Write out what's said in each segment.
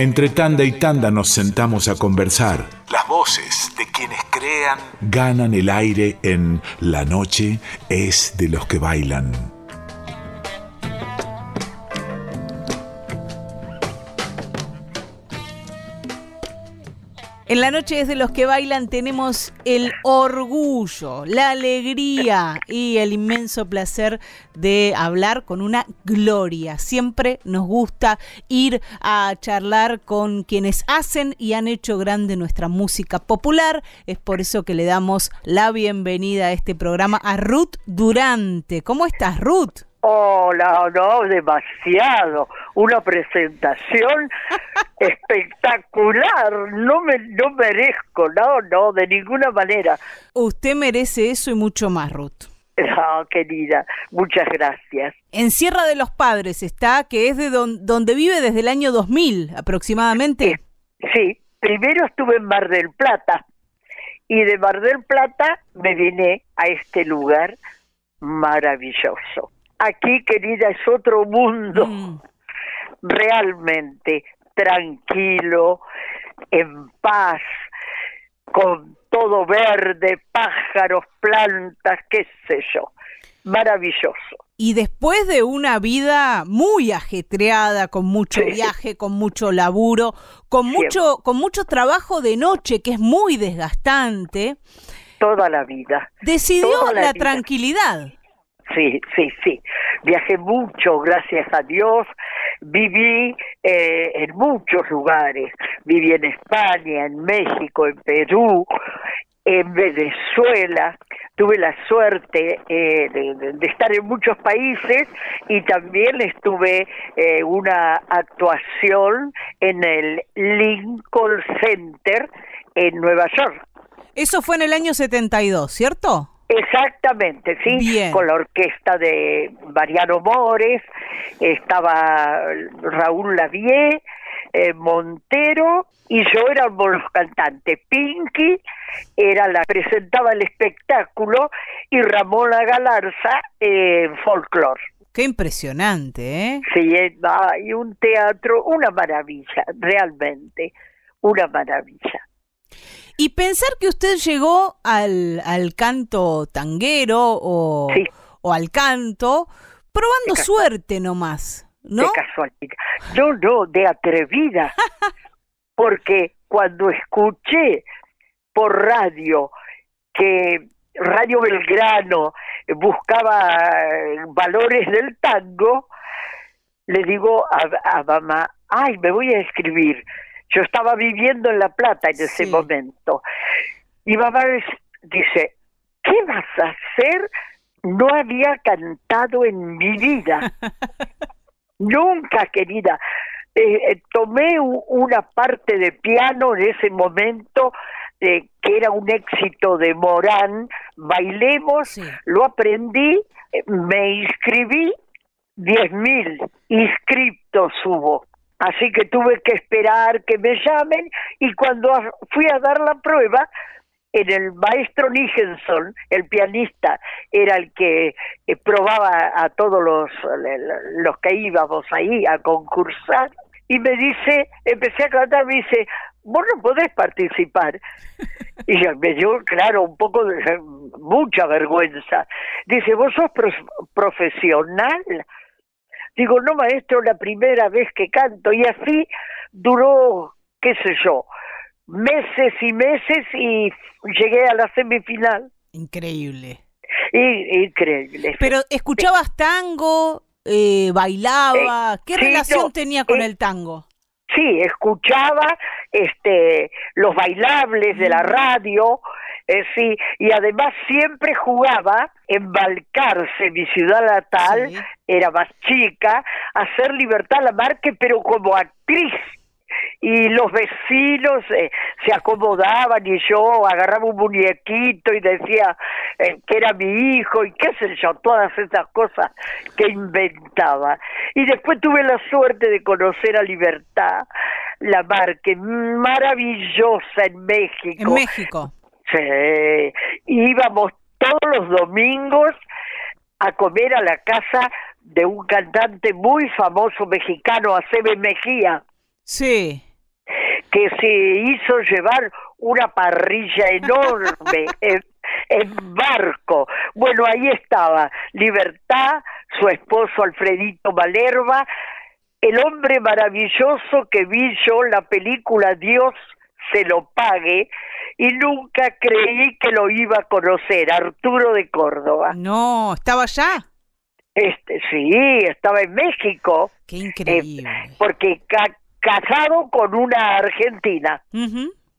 Entre tanda y tanda nos sentamos a conversar. Las voces de quienes crean ganan el aire en La noche es de los que bailan. En la noche desde los que bailan tenemos el orgullo, la alegría y el inmenso placer de hablar con una gloria. Siempre nos gusta ir a charlar con quienes hacen y han hecho grande nuestra música popular. Es por eso que le damos la bienvenida a este programa a Ruth Durante. ¿Cómo estás, Ruth? Hola, no, demasiado. Una presentación espectacular. No me no merezco, no, no, de ninguna manera. Usted merece eso y mucho más, Ruth. No, querida, muchas gracias. En Sierra de los Padres está, que es de donde vive desde el año 2000 aproximadamente. sí, primero estuve en Mar del Plata y de Mar del Plata me vine a este lugar maravilloso aquí, querida, es otro mundo, mm. realmente tranquilo, en paz, con todo verde, pájaros, plantas, qué sé yo. Maravilloso. Y después de una vida muy ajetreada, con mucho viaje, con mucho laburo, con mucho, con mucho trabajo de noche, que es muy desgastante. Toda la vida. Decidió la tranquilidad sí, sí, sí. Viajé mucho, gracias a Dios. Viví eh, en muchos lugares. Viví en España, en México, en Perú, en Venezuela. Tuve la suerte eh, de, estar en muchos países y también estuve eh, una actuación en el Lincoln Center en Nueva York. Eso fue en el año 72, ¿cierto? Exactamente, sí, con la orquesta de Mariano Mores, estaba Raúl Lavie, eh, Montero y yo éramos los cantantes. Pinky era la presentaba el espectáculo y Ramona Galarza en folclore. Qué impresionante, ¿eh? Sí, hay un teatro, una maravilla, realmente, una maravilla. Y pensar que usted llegó al, al canto tanguero o, o al canto probando suerte nomás, ¿no? De casualidad. Yo no, de atrevida. porque cuando escuché por radio que Radio Belgrano buscaba valores del tango, le digo a, a mamá, ay, me voy a escribir yo estaba viviendo en La Plata en ese momento. Y mamá dice, ¿qué vas a hacer? No había cantado en mi vida. Nunca, querida. Eh, eh, tomé una parte de piano en ese momento eh, que era un éxito de Morán, bailemos, lo aprendí, me inscribí, diez mil inscriptos hubo. Así que tuve que esperar que me llamen y cuando fui a dar la prueba, en el maestro Nijenson, el pianista, era el que eh, probaba a todos los, los que íbamos ahí a concursar, y me dice, empecé a cantar, me dice, vos no podés participar. Y me dio, claro, un poco de mucha vergüenza. Dice, vos sos profesional. Digo, no, maestro, la primera vez que canto. Y así duró, qué sé yo, meses y meses y llegué a la semifinal. Increíble. increíble. Pero escuchabas tango, eh, bailaba, ¿qué relación tenía con eh, el tango? Sí, escuchaba este los bailables de la radio, eh, sí, y además siempre jugaba en Balcarce, mi ciudad natal, era más chica, a hacer Libertad Lamarque, pero como actriz y los vecinos eh, se acomodaban y yo agarraba un muñequito y decía eh, que era mi hijo y qué sé yo, todas esas cosas que inventaba. Y después tuve la suerte de conocer a Libertad Lamarque, maravillosa en México. En México. Sí, íbamos todos los domingos a comer a la casa de un cantante muy famoso mexicano, Acebe Mejía. Sí. que se hizo llevar una parrilla enorme en, en, barco. Bueno, ahí estaba Libertad, su esposo Alfredito Malerva, el hombre maravilloso que vi yo la película Dios se lo pague y nunca creí que lo iba a conocer, Arturo de Córdoba. No, ¿estaba allá? Este, sí, estaba en México. Qué increíble. Eh, porque casado con una argentina.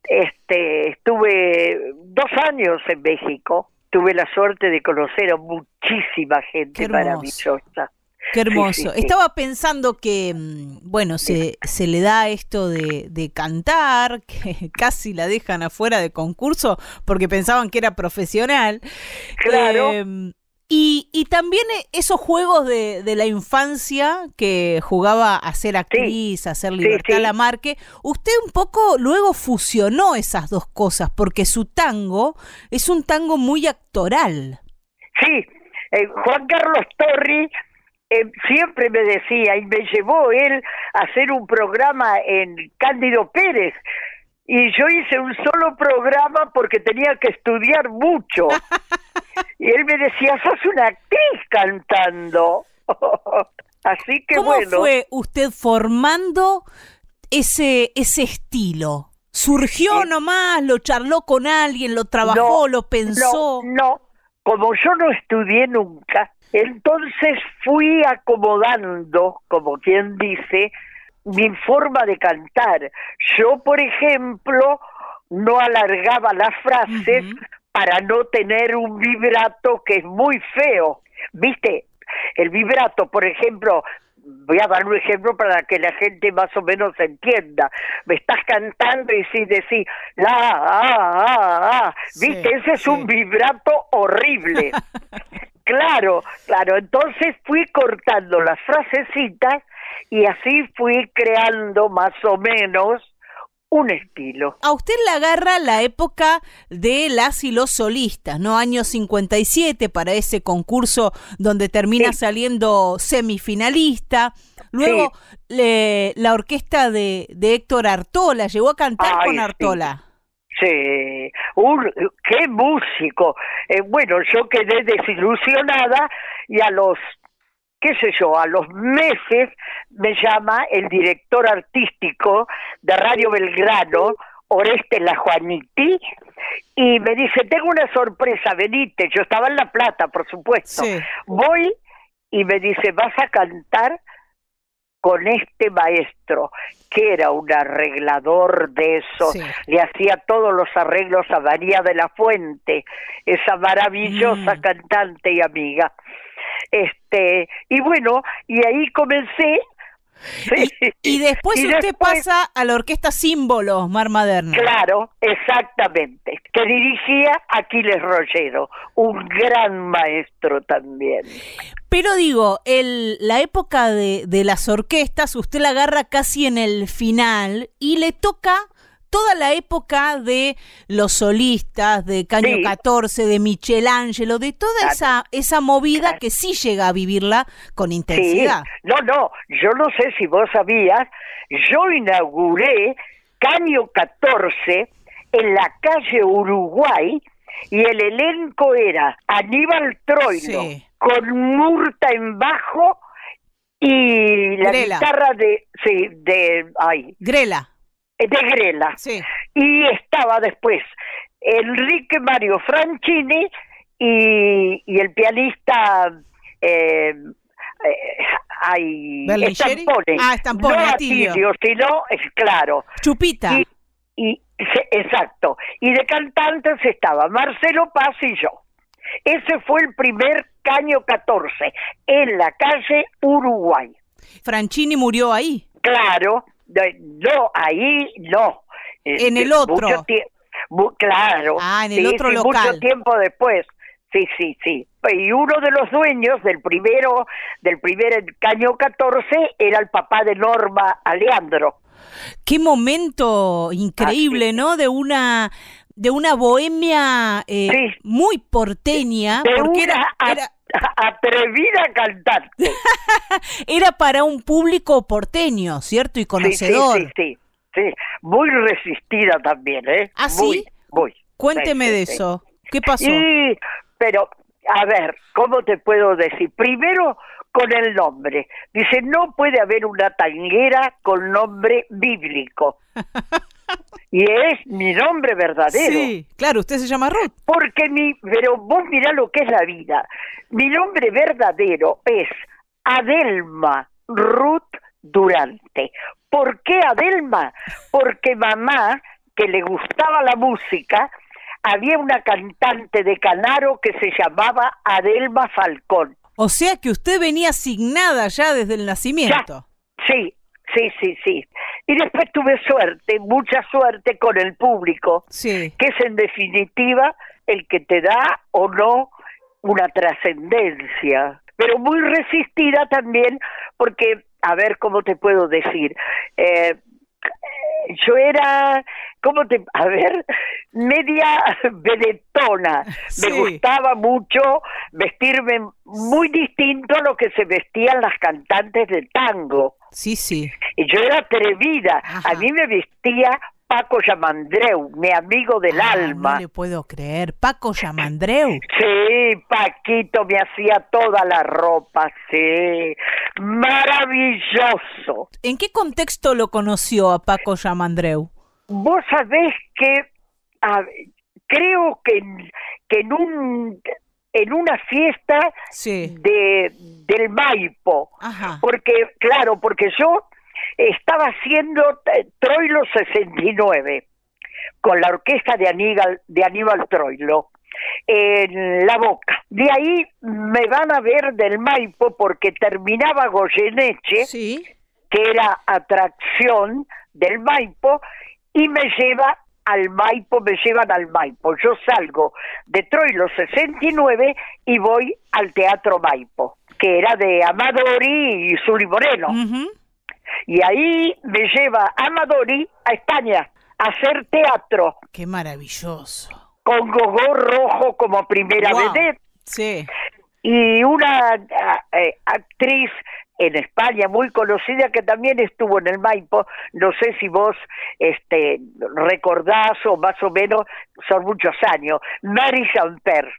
Este, estuve dos años en México. Tuve la suerte de conocer a muchísima gente maravillosa. Qué hermoso. Estaba pensando que, mm, bueno, se, se le da esto de, de, cantar, que casi la dejan afuera de concurso porque pensaban que era profesional. Claro. Em, y, y, también esos juegos de, de, la infancia que jugaba a ser actriz, a ser Libertad la Lamarque, usted un poco luego fusionó esas dos cosas, porque su tango es un tango muy actoral. Sí, eh, Juan Carlos Torri eh, siempre me decía, y me llevó él a hacer un programa en Cándido Pérez, y yo hice un solo programa porque tenía que estudiar mucho. Y él me decía, sos una actriz cantando. Así que ¿Cómo bueno. fue usted formando ese, ese estilo? ¿Surgió nomás? ¿Lo charló con alguien? ¿Lo trabajó? ¿Lo pensó? No, no, como yo no estudié nunca, entonces fui acomodando, como quien dice, mi forma de cantar. Yo, por ejemplo, no alargaba las frases para no tener un vibrato que es muy feo. ¿Viste? El vibrato, por ejemplo, voy a dar un ejemplo para que la gente más o menos entienda. Me estás cantando y si decís la, ah, ah, ah, ¿viste? Ese es un vibrato horrible. claro, claro. Entonces fui cortando las frasecitas y así fui creando más o menos un estilo. A usted le agarra la época de las y los solistas, ¿no? Año 57 para ese concurso donde termina saliendo semifinalista. Luego le, la orquesta de, de, Héctor Artola, llegó a cantar Ay, con Artola. Sí, Un, qué músico. Eh, bueno, yo quedé desilusionada y a los qué sé yo, a los meses me llama el director artístico de Radio Belgrano, Oreste La Juaniti, y me dice, tengo una sorpresa, venite, yo estaba en La Plata, por supuesto. Sí. Voy y me dice, vas a cantar con este maestro, que era un arreglador de eso, Sí. le hacía todos los arreglos a María de la Fuente, esa maravillosa Mm. cantante y amiga. Este, y bueno, y ahí comencé. Y, sí. y después Y usted después- pasa a la orquesta Símbolos, Mar Maderna. Claro, exactamente. Que dirigía Aquiles Rollero, un gran maestro también. Pero digo, el, la época de, de las orquestas, usted la agarra casi en el final y le toca toda la época de los solistas, de Caño Sí. 14, de Michelangelo, de toda Claro. esa, esa movida Claro. que sí llega a vivirla con intensidad. Sí, no, no, yo no sé si vos sabías, yo inauguré Caño 14 en la calle Uruguay y el elenco era Aníbal Troilo Sí. con Murta en bajo y la Grela. guitarra de, sí, de, ay, Grela, de Grela. sí. Y estaba después Enrique Mario Franchini y, y el pianista eh, eh. Ah, no Atilio. Atilio, sino, es claro. Chupita. Y, exacto. Y de cantantes estaba Marcelo Paz y yo. Ese fue el primer Caño 14 en la calle Uruguay. Franchini murió ahí. Claro, no, ahí no. Eh, En el de- otro. mucho claro. Ah, en el sí, otro sí, local. Mucho tiempo después. Sí, sí, sí. Y uno de los dueños del primero, del primer Caño 14 era el papá de Norma Aleandro. Qué momento increíble, Así. ¿no? De una de una bohemia eh, Sí. muy porteña, De porque una era, a- era, atrevida cantante. era para un público porteño, ¿cierto? Y Sí, sí, conocedor. sí, sí. sí, muy resistida también, ¿eh? ¿Ah, muy. Cuénteme de eso. ¿Qué pasó? Y, pero, a ver, ¿cómo te puedo decir? Primero, con el nombre. Dice, no puede haber una tanguera con nombre bíblico. y es mi nombre verdadero. Sí, claro, usted se llama Ruth. Porque mi, pero vos mirá lo que es la vida. Mi nombre verdadero es Adelma Ruth Durante. ¿Por qué Adelma? Porque mamá, que le gustaba la música, había una cantante de Canaro que se llamaba Adelma Falcón. O sea que usted venía asignada ya desde el nacimiento. Sí, sí, sí, sí. Y después tuve suerte, mucha suerte con el público, Sí. que es en definitiva el que te da o no una trascendencia, pero muy resistida también porque, a ver, ¿cómo te puedo decir? Eh, yo era, ¿cómo te, a ver, media vedetona. Sí. Me gustaba mucho vestirme muy distinto a lo que se vestían las cantantes de tango. Sí, sí. Y yo era atrevida. Ajá. A mí me vestía Paco Yamandreu, mi amigo del Ah, alma. No le puedo creer. Paco Yamandreu. Sí, Paquito me hacía toda la ropa, sí. Maravilloso. ¿En qué contexto lo conoció a Paco Yamandreu? Vos sabés que a- creo que, en- que en un en una fiesta Sí. de del Maipo, Ajá. porque claro, porque yo estaba haciendo eh, Troilo 69 con la orquesta de Aníbal de Aníbal Troilo en la boca. De ahí me van a ver del Maipo porque terminaba Goyeneche Sí. que era atracción del Maipo, y me lleva al Maipo, me llevan al Maipo. Yo salgo de Troilo 69 y voy al Teatro Maipo, que era de Amadori y Zuli Moreno. Y ahí me lleva Amadori a España a hacer teatro Qué maravilloso. con Gogó Rojo como primera Guau. vedette Sí. y una eh, actriz en España muy conocida que también estuvo en el Maipo, no sé si vos este recordás o más o menos son muchos años, Mary Champer.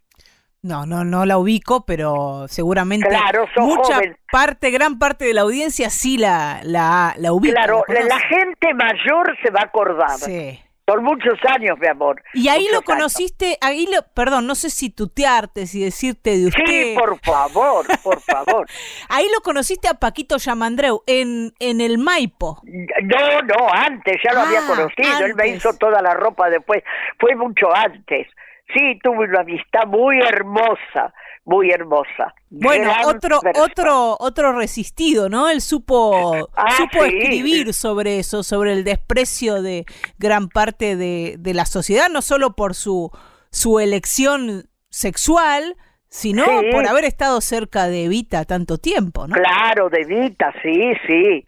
No, no, no la ubico, pero seguramente Claro, mucha joven. parte, gran parte de la audiencia sí la, la, la ubica. Claro, la gente mayor se va a acordar. Sí. Son muchos años, mi amor. Y ahí muchos lo años. conociste, ahí lo, perdón, no sé si tutearte, si decirte de usted. Sí, por favor, por favor. Ahí lo conociste a Paquito Yamandreu en, en el Maipo. No, no, antes, ya lo Ah, había conocido, él me hizo toda la ropa después, fue mucho antes. Sí, tuve una amistad muy hermosa, muy hermosa. Bueno, Gran otro, persona. otro, otro resistido, ¿no? Él supo, Ah, supo sí. escribir sobre eso, sobre el desprecio de gran parte de, de la sociedad, no solo por su, su elección sexual, sino Sí. por haber estado cerca de Evita tanto tiempo, ¿no? Claro, de Vita, sí, sí.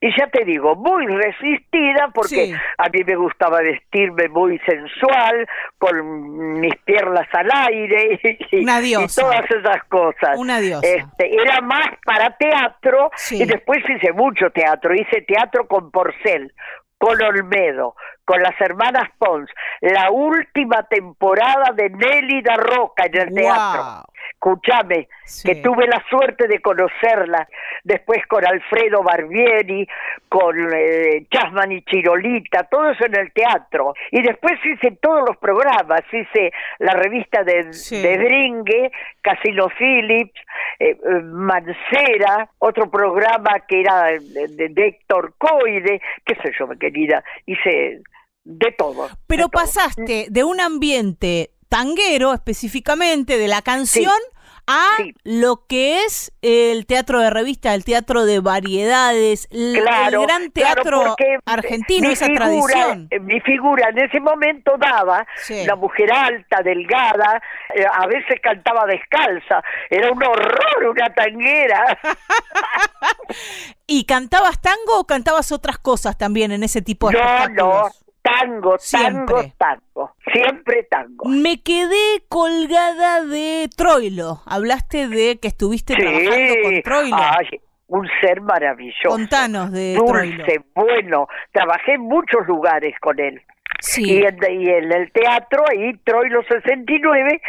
Y ya te digo, muy resistida porque Sí. a mí me gustaba vestirme muy sensual, con mis piernas al aire y, Una y todas esas cosas. Una diosa. Este, era más para teatro Sí. y después hice mucho teatro. Hice teatro con Porcel, con Olmedo, con las hermanas Pons. La última temporada de Nelly da Roca en el teatro. Escúchame, Sí. que tuve la suerte de conocerla, después con Alfredo Barbieri, con eh, Chasman y Chirolita, todo eso en el teatro. Y después hice todos los programas, hice la revista de, Sí. de Dringue, Casino Phillips, eh, eh, Mancera, otro programa que era de, de- Héctor Coide, qué sé yo, mi querida, hice de todo. Pero de todo. pasaste de un ambiente tanguero específicamente, de la canción, a Sí. lo que es el teatro de revista, el teatro de variedades, Claro, el gran teatro porque argentino, esa figura, tradición. eh, Mi figura en ese momento daba Sí. una mujer alta, delgada, eh, a veces cantaba descalza, era un horror, una tanguera. ¿Y cantabas tango o cantabas otras cosas también en ese tipo de no, no? Tango, tango, Siempre. tango, siempre tango. Me quedé colgada de Troilo. Hablaste de que estuviste trabajando con Troilo. ay, un ser maravilloso. Contanos de Dulce, bueno. Trabajé en muchos lugares con él. Sí. Y, en, y en el teatro, ahí Troilo 69,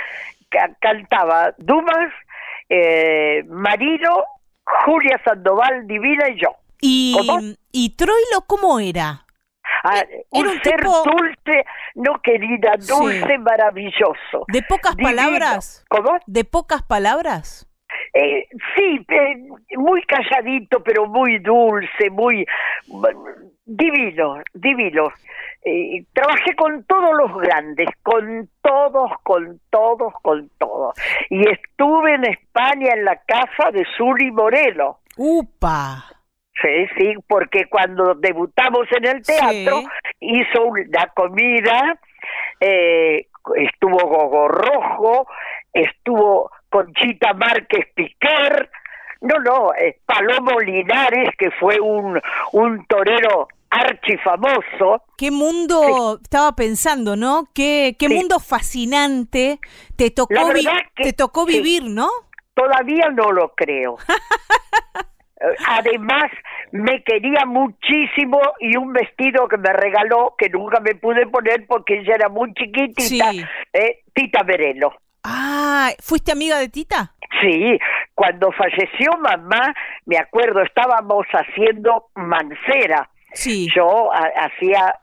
ca- cantaba Dumas, eh, Marino, Julia Sandoval, Divina y yo. Y, ¿Cómo? y Troilo, ¿cómo era? Ah, Era un, un ser tipo- dulce, no querida, dulce, Sí. maravilloso. ¿De pocas Divino. palabras? ¿Cómo? ¿De pocas palabras? Eh, sí, eh, muy calladito, pero muy dulce, muy divino, divino. Eh, trabajé con todos los grandes, con todos, con todos, con todos. Y estuve en España en la casa de Suri Moreno. ¡Upa! Sí, sí, porque cuando debutamos en el teatro Sí. hizo una comida, eh, estuvo Gogo Rojo, estuvo Conchita Márquez Piquer, no, no, eh, Palomo Linares, que fue un, un torero archifamoso, Qué mundo, estaba pensando, ¿no? Qué, qué Sí. mundo fascinante te La tocó, vi- verdad que- te tocó vivir, ¿no? todavía no lo creo. Además, me quería muchísimo y un vestido que me regaló, que nunca me pude poner porque ella era muy chiquitita, Sí. eh, Tita Merelo. Ah, ¿fuiste amiga de Tita? Sí, cuando falleció mamá, me acuerdo, estábamos haciendo mancera. Sí. Yo ha- hacía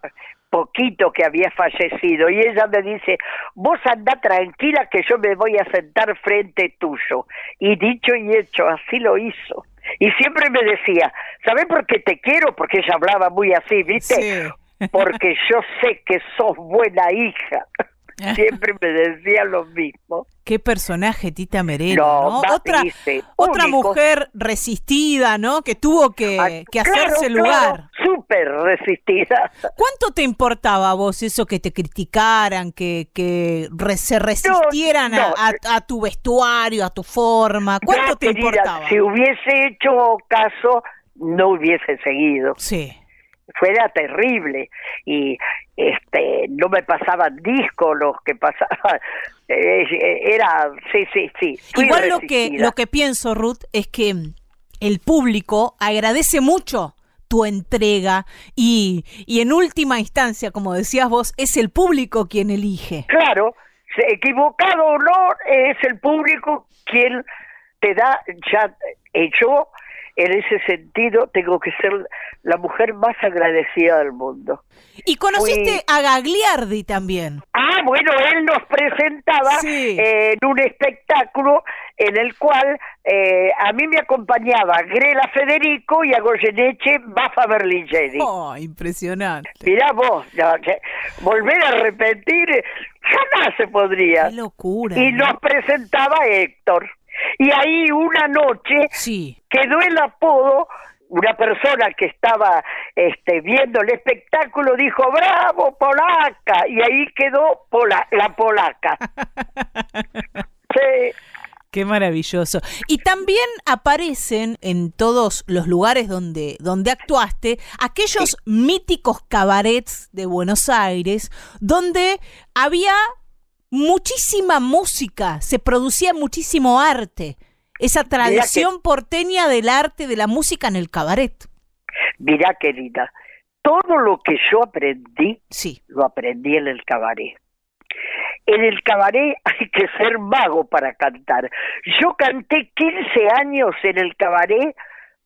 poquito que había fallecido y ella me dice, vos anda tranquila que yo me voy a sentar frente tuyo. Y dicho y hecho, así lo hizo. Y siempre me decía, ¿sabés por qué te quiero? Porque ella hablaba muy así, ¿viste? Sí. Porque yo sé que sos buena hija. Siempre me decía lo mismo. Qué personaje Tita Merelo, No, Otra, mujer resistida, ¿no? Que tuvo que, Ah, que claro, hacerse claro, lugar. Súper resistida. ¿Cuánto te importaba a vos eso que te criticaran, que, que re- se resistieran a- no. a, a tu vestuario, a tu forma? ¿Cuánto te querida, importaba? Si hubiese hecho caso, no hubiese seguido. Sí. Fuera terrible. Y este no me pasaban discos los que pasaban. Eh, eh, era, sí, sí, sí. fui Igual lo que, lo que pienso, Ruth, es que el público agradece mucho tu entrega y, y en última instancia, como decías vos, es el público quien elige. Claro, equivocado o no, es el público quien te da ya eh, yo en ese sentido tengo que ser la mujer más agradecida del mundo. Y conociste Fui- a Gagliardi también. Ah, bueno, él nos presentaba Sí. eh, en un espectáculo en el cual eh, a mí me acompañaba Grela Federico y a Goyeneche Bafa Berlingeri. Oh, impresionante. Mirá vos, no, volver a repetir jamás se podría. Qué locura. Y ¿no? nos presentaba Héctor. Y ahí una noche Sí. quedó el apodo, una persona que estaba este, viendo el espectáculo dijo, bravo, polaca, y ahí quedó pola, la polaca. Sí, Qué maravilloso. Y también aparecen en todos los lugares donde, donde actuaste aquellos míticos cabarets de Buenos Aires donde había muchísima música, se producía muchísimo arte. Esa tradición porteña del arte, de la música en el cabaret. mirá querida, todo lo que yo aprendí, Sí. lo aprendí en el cabaret. En el cabaret hay que ser mago para cantar. Yo canté 15 años en el cabaret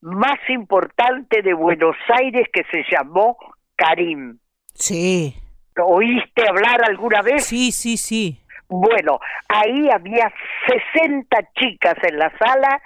más importante de Buenos Aires que se llamó Karim. Sí. ¿Oíste hablar alguna vez? Sí, sí, sí. Bueno, ahí había 60 chicas en la sala,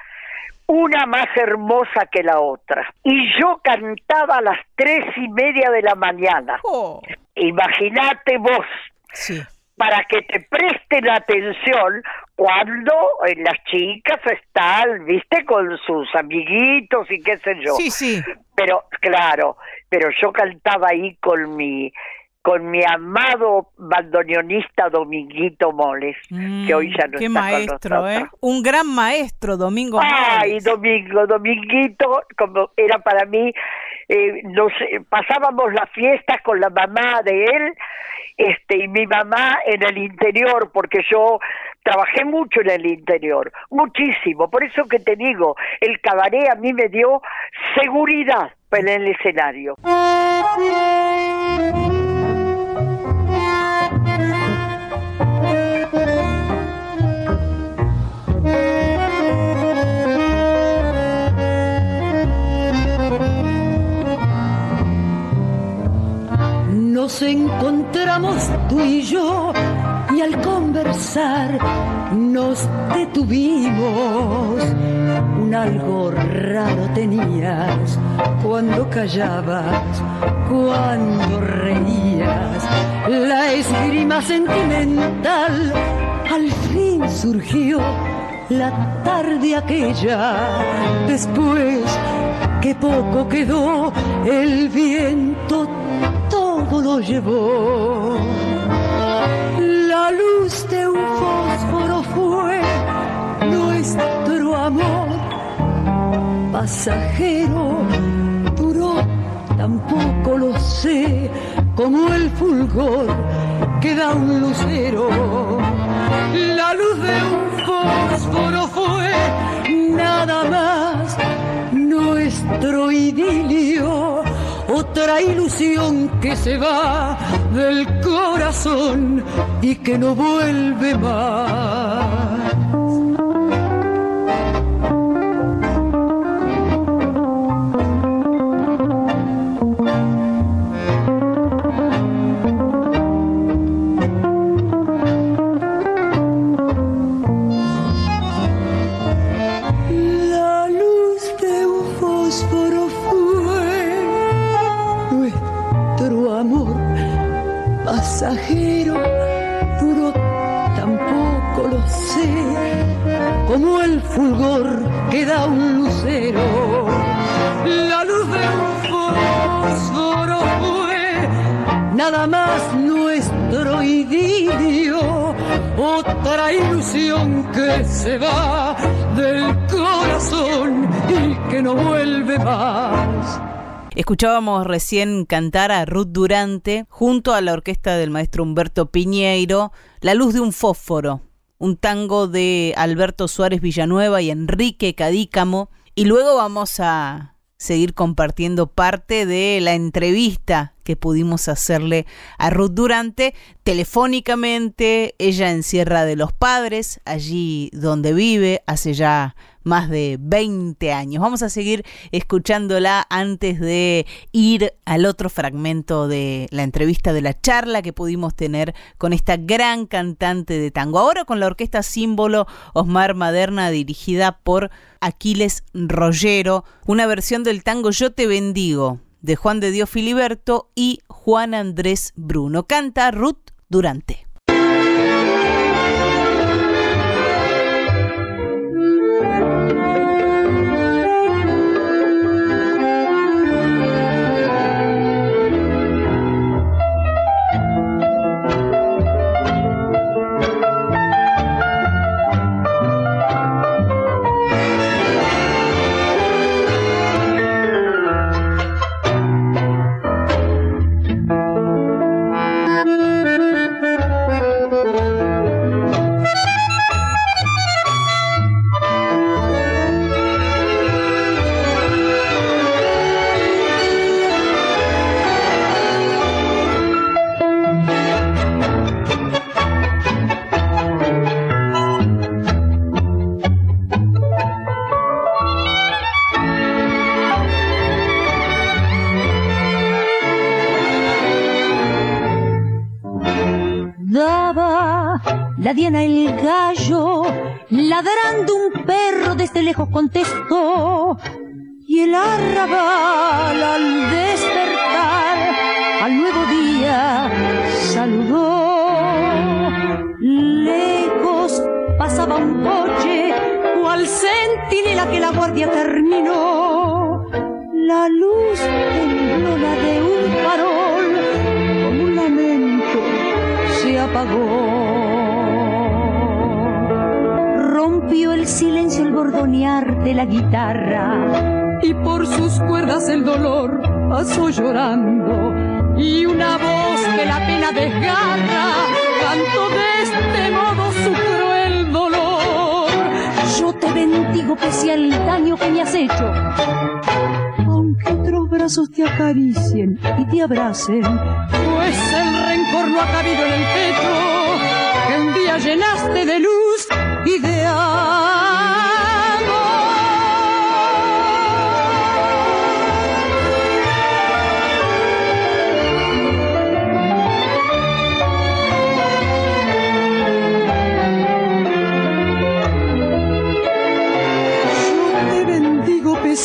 una más hermosa que la otra. Y yo cantaba a las tres y media de la mañana. Oh. Imagínate vos, Sí. para que te presten atención cuando las chicas están, viste, con sus amiguitos y qué sé yo. Sí, sí. Pero, claro, pero yo cantaba ahí con mi con mi amado bandoneonista Dominguito Moles, que hoy ya no Mm, Qué está maestro, con ¿eh? nosotros. Un gran maestro, Domingo Ay, Moles. Domingo, Dominguito, como era para mí, eh, nos eh, pasábamos las fiestas con la mamá de él, este, y mi mamá en el interior, porque yo trabajé mucho en el interior, muchísimo. Por eso que te digo, el cabaret a mí me dio seguridad en el escenario. Nos encontramos tú y yo y al conversar nos detuvimos. Un algo raro tenías cuando callabas, cuando reías. La esgrima sentimental al fin surgió la tarde aquella. Después que poco quedó, el viento lo llevó. La luz de un fósforo fue nuestro amor. Pasajero, duró, tampoco lo sé, como el fulgor que da un lucero. La luz de un fósforo fue nada más nuestro idilio otra ilusión que se va del corazón y que no vuelve más. Escuchábamos recién cantar a Ruth Durante junto a la orquesta del maestro Humberto Piñeiro, La luz de un fósforo, un tango de Alberto Suárez Villanueva y Enrique Cadícamo. Y luego vamos a seguir compartiendo parte de la entrevista que pudimos hacerle a Ruth Durante telefónicamente, ella en Sierra de los Padres, allí donde vive hace ya más de 20 años. Vamos a seguir escuchándola antes de ir al otro fragmento de la entrevista de la charla que pudimos tener con esta gran cantante de tango. Ahora con la orquesta símbolo Osmar Maderna dirigida por Aquiles Rollero, una versión del tango Yo te bendigo de Juan de Dios Filiberto y Juan Andrés Bruno. Canta Ruth Durante. La diana el gallo, ladrando un perro desde lejos contestó. Y el arrabal al despertar, al nuevo día saludó. Lejos pasaba un coche, cual centinela que la guardia terminó. La luz temblona de un farol, como un lamento, se apagó rompió el silencio el bordonear de la guitarra. Y por sus cuerdas el dolor pasó llorando. Y una voz que la pena desgarra cantó de este modo su cruel te bendigo pese al daño que me has hecho. Aunque otros brazos te acaricien y te abracen, pues el rencor no ha cabido en el pecho, que un día llenaste de luz y de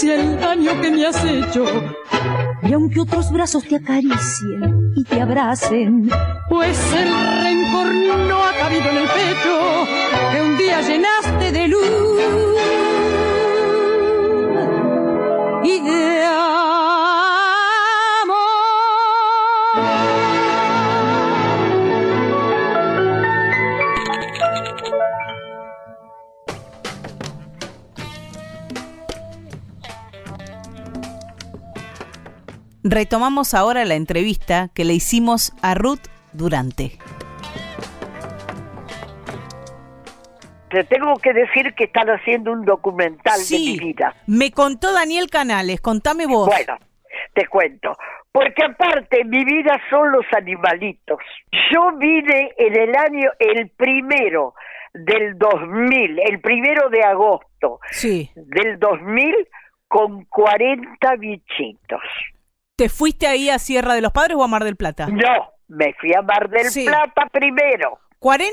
el daño que me has hecho. Y aunque otros brazos te acaricien y te abracen, pues el rencor no ha cabido en el pecho que un día llenaste de luz y de Retomamos ahora la entrevista que le hicimos a Ruth Durante. Te tengo que decir que están haciendo un documental de mi vida. Me contó Daniel Canales, contame vos. Bueno, te cuento. Porque aparte, mi vida son los animalitos. Yo vine en el año, el primero del 2000, el primero de agosto sí. del 2000, con 40 bichitos. ¿Te fuiste ahí a Sierra de los Padres o a Mar del Plata? No, me fui a Mar del Plata primero. 40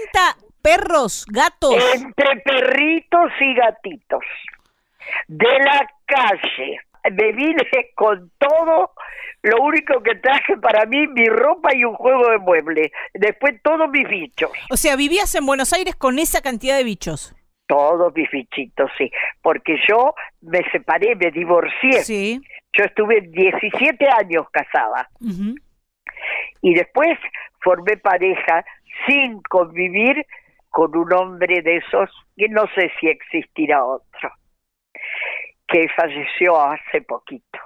perros, gatos. Entre perritos y gatitos. De la calle. Me vine con todo. Lo único que traje para mí, mi ropa y un juego de muebles. Después todos mis bichos. O sea, vivías en Buenos Aires con esa cantidad de bichos. Todos mis bichitos, sí. Porque yo me separé, me divorcié. Sí. Yo estuve 17 años casada. Y después formé pareja sin convivir con un hombre de esos, que no sé si existirá otro, que falleció hace poquito.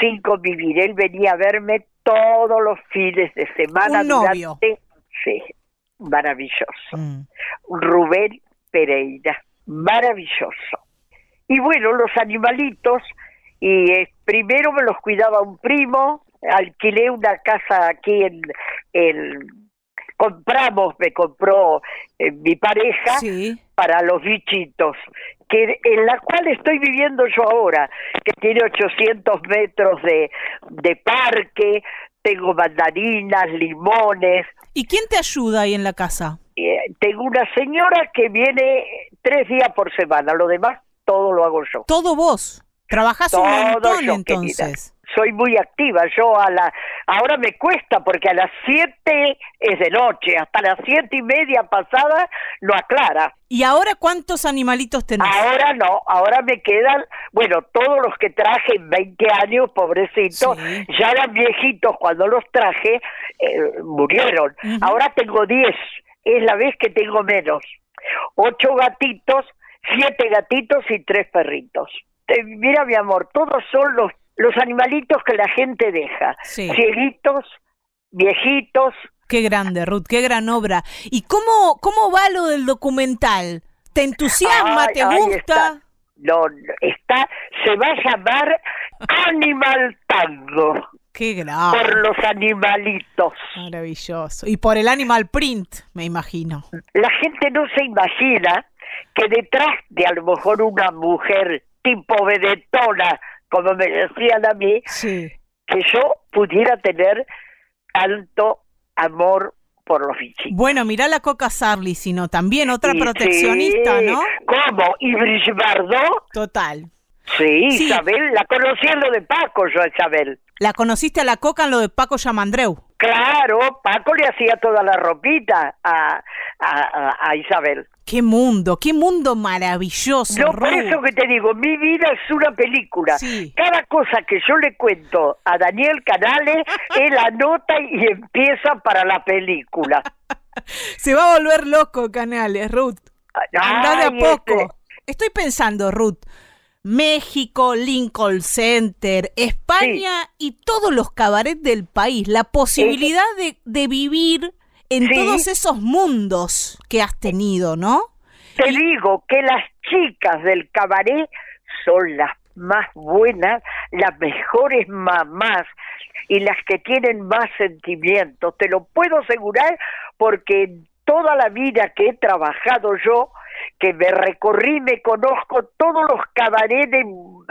Sin convivir, él venía a verme todos los fines de semana. Un novio. sí, maravilloso. Mm. Rubén Pereira, maravilloso. Y bueno, los animalitos y eh, primero me los cuidaba un primo, alquilé una casa aquí en el compramos, me compró eh, mi pareja para los bichitos, que en la cual estoy viviendo yo ahora, que tiene 800 metros de, de parque, tengo mandarinas, limones. ¿Y quién te ayuda ahí en la casa? Eh, tengo una señora que viene tres días por semana, lo demás todo lo hago yo. ¿Todo vos? Trabajas un montón entonces. Soy muy activa. Yo a la ahora me cuesta porque a las siete es de noche, hasta las siete y media pasada no aclara. ¿Y ahora cuántos animalitos tenés? Ahora no, ahora me quedan, bueno, todos los que traje en 20 años, pobrecitos, ya eran viejitos cuando los traje, eh, murieron. Ahora tengo 10, es la vez que tengo menos. Ocho gatitos, siete gatitos y tres perritos mira mi amor, todos son los, los animalitos que la gente deja. Cieguitos, viejitos. Qué grande, Ruth, qué gran obra. ¿Y cómo, cómo va lo del documental? ¿Te entusiasma? ¿Te gusta? Está. No, está, se va a llamar Animal Tango. Qué grande. Por los animalitos. Maravilloso. Y por el animal print, me imagino. La gente no se imagina que detrás de a lo mejor una mujer tipo vedetona, como me decían a mí, que yo pudiera tener tanto amor por los bichitos. Bueno, mira la Coca Sarli, sino también otra proteccionista, ¿no? ¿Cómo? ¿Y Brigitte Bardot? Total. Sí, Isabel, la conocí en lo de Paco, yo, Isabel. ¿La conociste a la Coca en lo de Paco Yamandreu? Claro, Paco le hacía toda la ropita a, a, Isabel. Qué mundo, qué mundo maravilloso. Yo por eso que te digo, mi vida es una película. Cada cosa que yo le cuento a Daniel Canales, él anota y empieza para la película. Se va a volver loco Canales, Ruth. Anda de a poco. Este Estoy pensando, Ruth, México, Lincoln Center, España y todos los cabarets del país, la posibilidad de, vivir en todos esos mundos que has tenido, ¿no? Te digo que las chicas del cabaret son las más buenas, las mejores mamás y las que tienen más sentimientos. Te lo puedo asegurar porque toda la vida que he trabajado yo, que me recorrí, me conozco todos los cabarets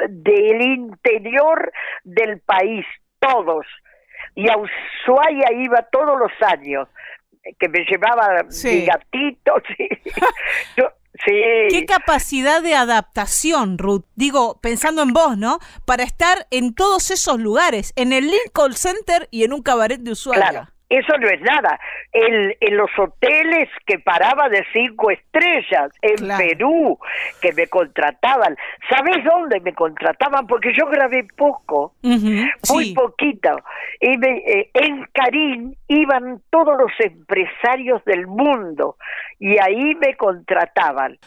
del interior del país, todos. Y a Ushuaia iba todos los años, que me llevaba mi gatito. Sí. Qué capacidad de adaptación, Ruth. Digo, pensando en vos, ¿no? Para estar en todos esos lugares, en el Lincoln Center y en un cabaret de Ushuaia. Eso no es nada. En, en los hoteles que paraba de cinco estrellas, en Perú, que me contrataban. ¿Sabes dónde me contrataban? Porque yo grabé poco, muy poquito. Y eh, en Carín iban todos los empresarios del mundo y ahí me contrataban.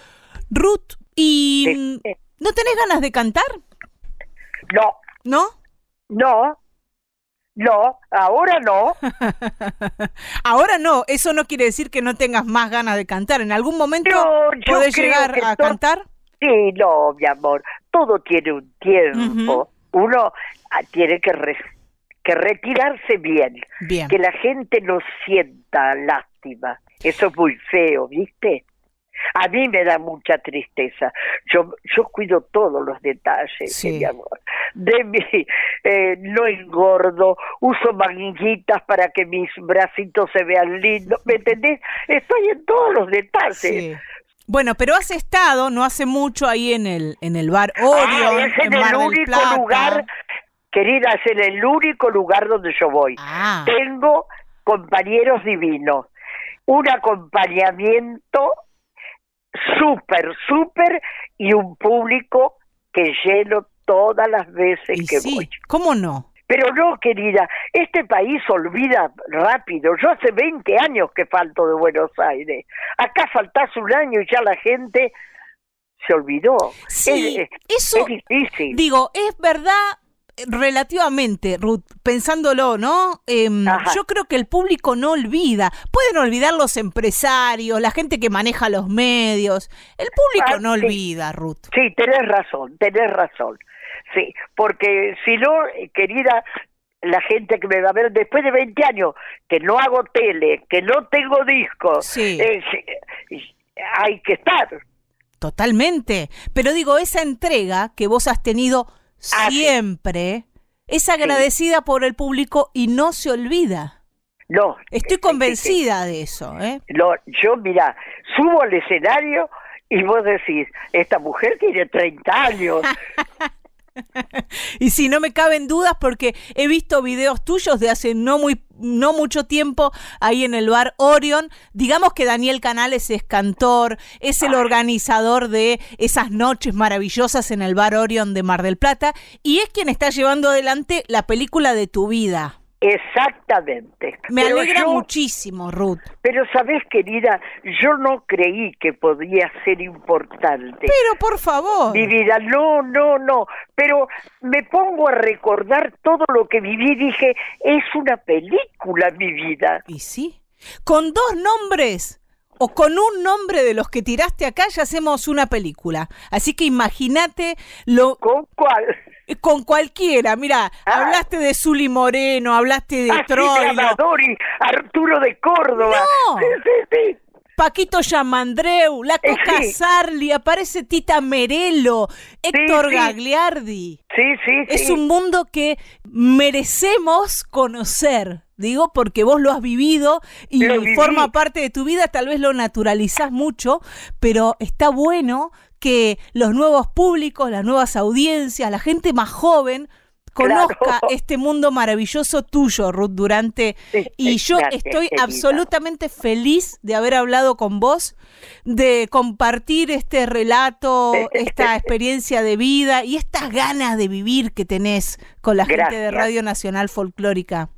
Ruth, ¿y no tenés ganas de cantar? No. ¿No? No, no, ahora no. ahora no, eso no quiere decir que no tengas más ganas de cantar. ¿En algún momento puedes llegar a cantar? Sí, no, mi amor, todo tiene un tiempo. Uno ah, tiene que, que retirarse bien, bien, que la gente no sienta lástima. Eso es muy feo, ¿viste? A mí me da mucha tristeza. Yo, yo cuido todos los detalles, mi amor. De mi, eh, no engordo, uso manguitas para que mis bracitos se vean lindos. ¿Me entendés? Estoy en todos los detalles. Bueno, pero has estado no hace mucho ahí en el en el bar Orion, ah, es en, el único lugar, querida, es en el único lugar donde yo voy. Ah. Tengo compañeros divinos, un acompañamiento súper, súper y un público que lleno todas las veces que voy. ¿Cómo no? Pero no, querida, este país olvida rápido. Yo hace 20 años que falto de Buenos Aires. Acá faltás un año y ya la gente se olvidó. Sí, eso es difícil. Digo, es verdad relativamente, Ruth, pensándolo, ¿no? Em, yo creo que el público no olvida. Pueden olvidar los empresarios, la gente que maneja los medios. El público ah, no olvida, Ruth. Sí, tenés razón, tenés razón. Sí, porque si no, eh, querida, la gente que me va a ver después de 20 años, que no hago tele, que no tengo discos, sí. hay que estar. Totalmente. Pero digo, esa entrega que vos has tenido Ah, siempre es agradecida por el público y no se olvida. No. Estoy convencida de eso. ¿eh? yo, mira, subo al escenario y vos decís, esta mujer tiene 30 años. y si no me caben dudas porque he visto videos tuyos de hace no muy no mucho tiempo ahí en el bar Orion. Digamos que Daniel Canales es cantor, es el organizador de esas noches maravillosas en el bar Orion de Mar del Plata y es quien está llevando adelante la película de tu vida. Exactamente. Me alegra muchísimo, Ruth. Pero sabes, querida, yo no creí que podía ser importante. Pero por favor. Mi vida, no, no, no. Pero me pongo a recordar todo lo que viví y dije, es una película mi vida. Y sí, con dos nombres o con un nombre de los que tiraste acá ya hacemos una película. Así que imagínate lo... ¿Con cuál? Con cualquiera, mira, ah. hablaste de Zuli Moreno, hablaste de ah, Arturo de Córdoba. No. Paquito Yamandreu, La eh, Coca Sarli, aparece Tita Merelo, Héctor Gagliardi. Sí, sí, Es un mundo que merecemos conocer, digo, porque vos lo has vivido y forma parte de tu vida, tal vez lo naturalizás mucho, pero está bueno que los nuevos públicos, las nuevas audiencias, la gente más joven conozca este mundo maravilloso tuyo, Ruth Durante. Y yo estoy absolutamente feliz de haber hablado con vos, de compartir este relato, esta experiencia de vida y estas ganas de vivir que tenés con la gente de Radio Nacional Folclórica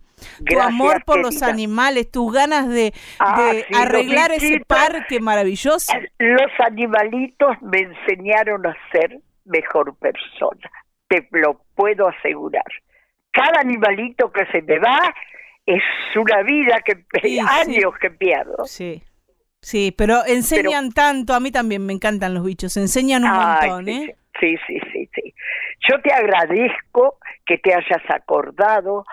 tu amor por los animales, tus ganas de, ah, arreglar ese parque maravilloso. Los animalitos me enseñaron a ser mejor persona, te lo puedo asegurar. Cada animalito que se me va es una vida que años que pierdo. Sí. Sí, pero enseñan tanto, a mí también me encantan los bichos, enseñan un montón, sí, ¿eh? Sí, sí, sí, sí. Yo te agradezco que te hayas acordado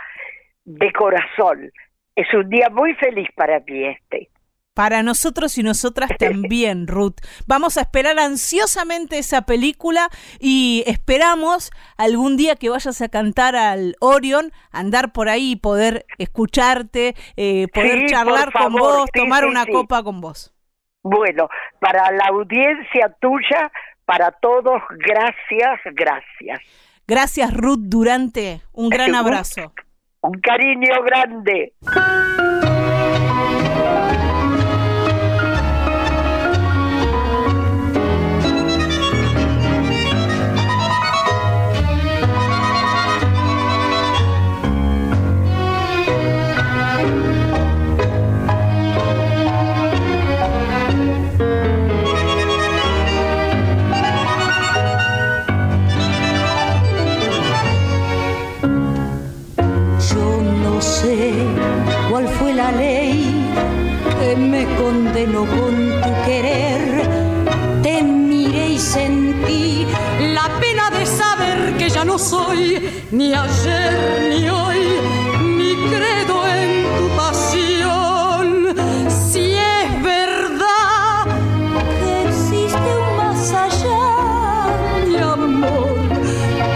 de corazón. Es un día muy feliz para mí este. Para nosotros y nosotras también, Ruth. Vamos a esperar ansiosamente esa película y esperamos algún día que vayas a cantar al Orion, andar por ahí y poder escucharte, eh, poder Sí, charlar con vos, sí, tomar sí, una copa con vos. Bueno, para la audiencia tuya, para todos, gracias, gracias. Gracias, Ruth Durante. Un gran abrazo. Un cariño grande. Ni ayer ni hoy, ni credo en tu pasión. Si es verdad que existe un más allá, mi amor,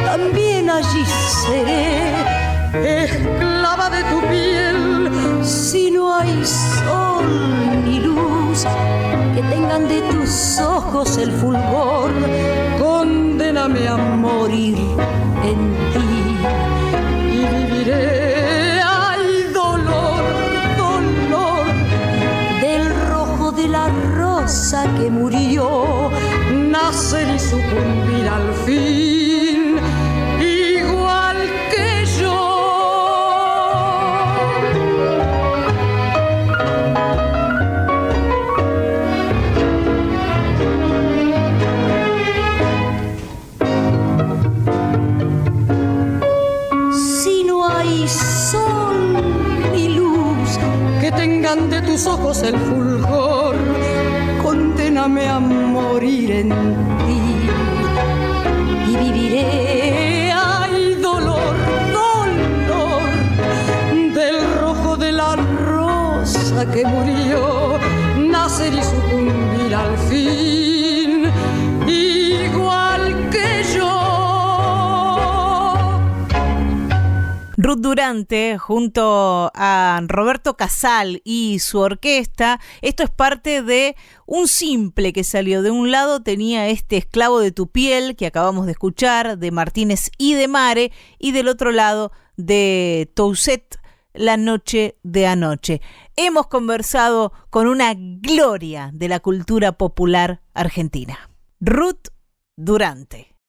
también allí seré esclava de tu piel. Si no hay sol ni luz que tengan de tus ojos el fulgor, condéname a Junto a Roberto Casal y su orquesta. Esto es parte de un simple que salió. De un lado tenía este esclavo de tu piel que acabamos de escuchar, de Martínez y de Mare, y del otro lado de Tousset, La noche de anoche. Hemos conversado con una gloria de la cultura popular argentina. Ruth Durante.